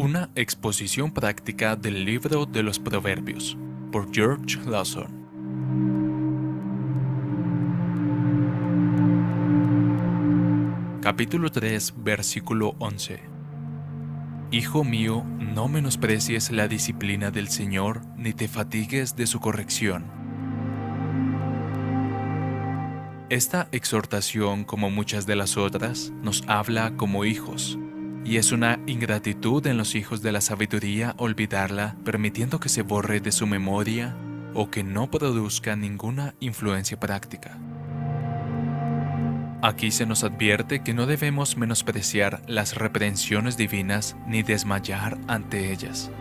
Una exposición práctica del libro de los Proverbios por George Lawson. Capítulo 3, versículo 11. Hijo mío, no menosprecies la disciplina del Señor, ni te fatigues de su corrección. Esta exhortación, como muchas de las otras, nos habla como hijos, y es una ingratitud en los hijos de la sabiduría olvidarla, permitiendo que se borre de su memoria o que no produzca ninguna influencia práctica. Aquí se nos advierte que no debemos menospreciar las reprensiones divinas ni desmayar ante ellas.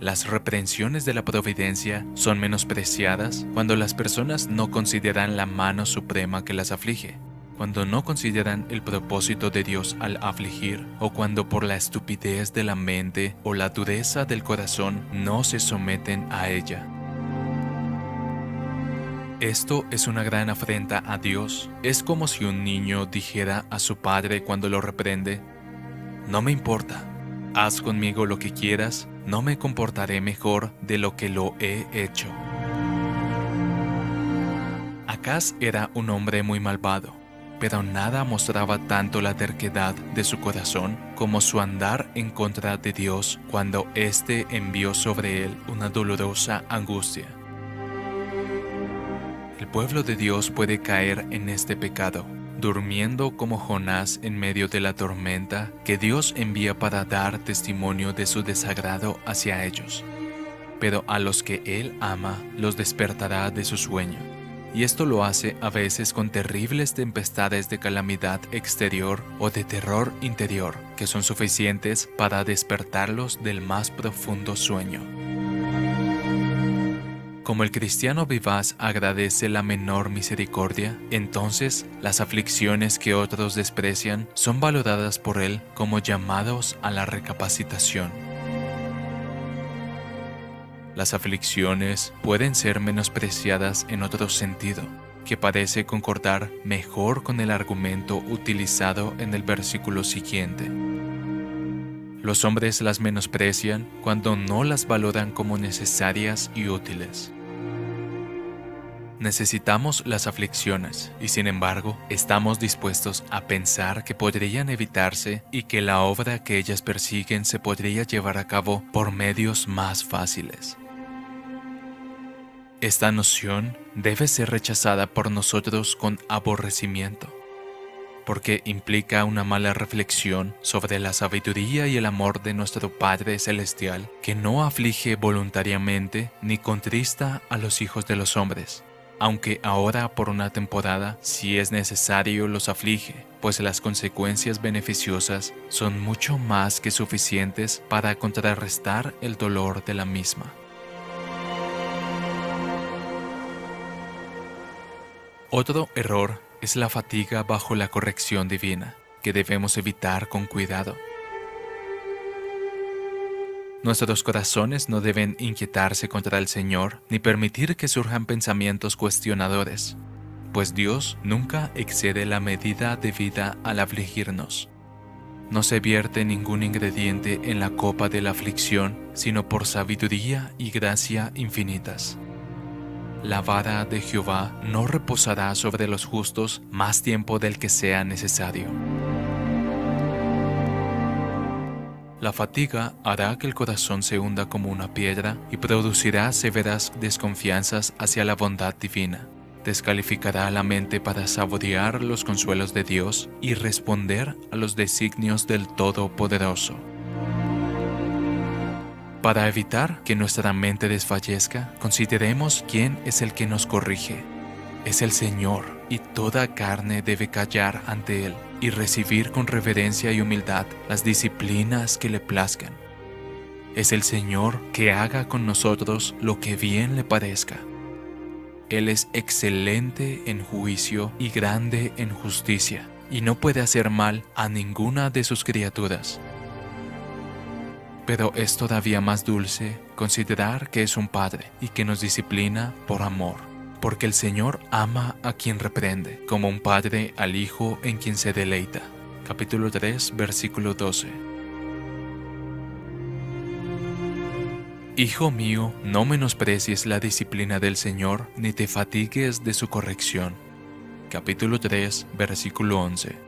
Las reprensiones de la providencia son menospreciadas cuando las personas no consideran la mano suprema que las aflige, cuando no consideran el propósito de Dios al afligir o cuando por la estupidez de la mente o la dureza del corazón no se someten a ella. Esto es una gran afrenta a Dios. Es como si un niño dijera a su padre cuando lo reprende, No me importa, haz conmigo lo que quieras, no me comportaré mejor de lo que lo he hecho. Acaz era un hombre muy malvado, pero nada mostraba tanto la terquedad de su corazón como su andar en contra de Dios cuando éste envió sobre él una dolorosa angustia. El pueblo de Dios puede caer en este pecado, durmiendo como Jonás en medio de la tormenta que Dios envía para dar testimonio de su desagrado hacia ellos. Pero a los que Él ama los despertará de su sueño. Y esto lo hace a veces con terribles tempestades de calamidad exterior o de terror interior, que son suficientes para despertarlos del más profundo sueño. Como el cristiano vivaz agradece la menor misericordia, entonces las aflicciones que otros desprecian son valoradas por él como llamados a la recapacitación. Las aflicciones pueden ser menospreciadas en otro sentido, que parece concordar mejor con el argumento utilizado en el versículo siguiente. Los hombres las menosprecian cuando no las valoran como necesarias y útiles. Necesitamos las aflicciones y sin embargo estamos dispuestos a pensar que podrían evitarse y que la obra que ellas persiguen se podría llevar a cabo por medios más fáciles. Esta noción debe ser rechazada por nosotros con aborrecimiento, porque implica una mala reflexión sobre la sabiduría y el amor de nuestro Padre Celestial que no aflige voluntariamente ni contrista a los hijos de los hombres aunque ahora por una temporada, si es necesario, los aflige, pues las consecuencias beneficiosas son mucho más que suficientes para contrarrestar el dolor de la misma. Otro error es la fatiga bajo la corrección divina, que debemos evitar con cuidado. Nuestros corazones no deben inquietarse contra el Señor ni permitir que surjan pensamientos cuestionadores, pues Dios nunca excede la medida debida al afligirnos. No se vierte ningún ingrediente en la copa de la aflicción, sino por sabiduría y gracia infinitas. La vara de Jehová no reposará sobre los justos más tiempo del que sea necesario. La fatiga hará que el corazón se hunda como una piedra y producirá severas desconfianzas hacia la bondad divina. Descalificará la mente para saborear los consuelos de Dios y responder a los designios del Todopoderoso. Para evitar que nuestra mente desfallezca, consideremos quién es el que nos corrige. Es el Señor, y toda carne debe callar ante Él y recibir con reverencia y humildad las disciplinas que le plazcan. Es el Señor que haga con nosotros lo que bien le parezca. Él es excelente en juicio y grande en justicia, y no puede hacer mal a ninguna de sus criaturas. Pero es todavía más dulce considerar que es un Padre y que nos disciplina por amor, porque el Señor ama a quien reprende, como un Padre al Hijo en quien se deleita. Capítulo 3, versículo 12. Hijo mío, no menosprecies la disciplina del Señor, ni te fatigues de su corrección. Capítulo 3, versículo 11.